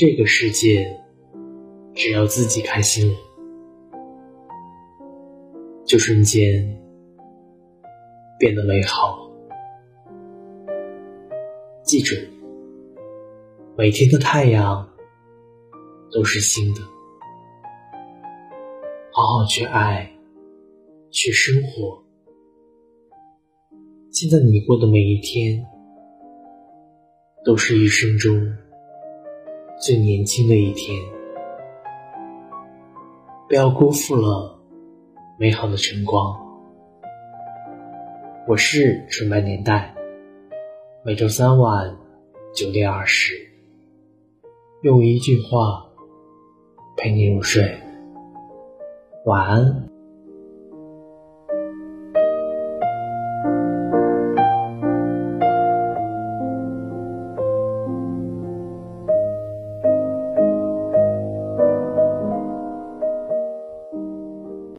这个世界，只要自己开心了，就瞬间变得美好。记住，每天的太阳都是新的。好好去爱，去生活。现在你过的每一天，都是一生中最年轻的一天。不要辜负了美好的晨光。我是纯白年代，每周三晚九点二十，用一句话陪你入睡。晚安。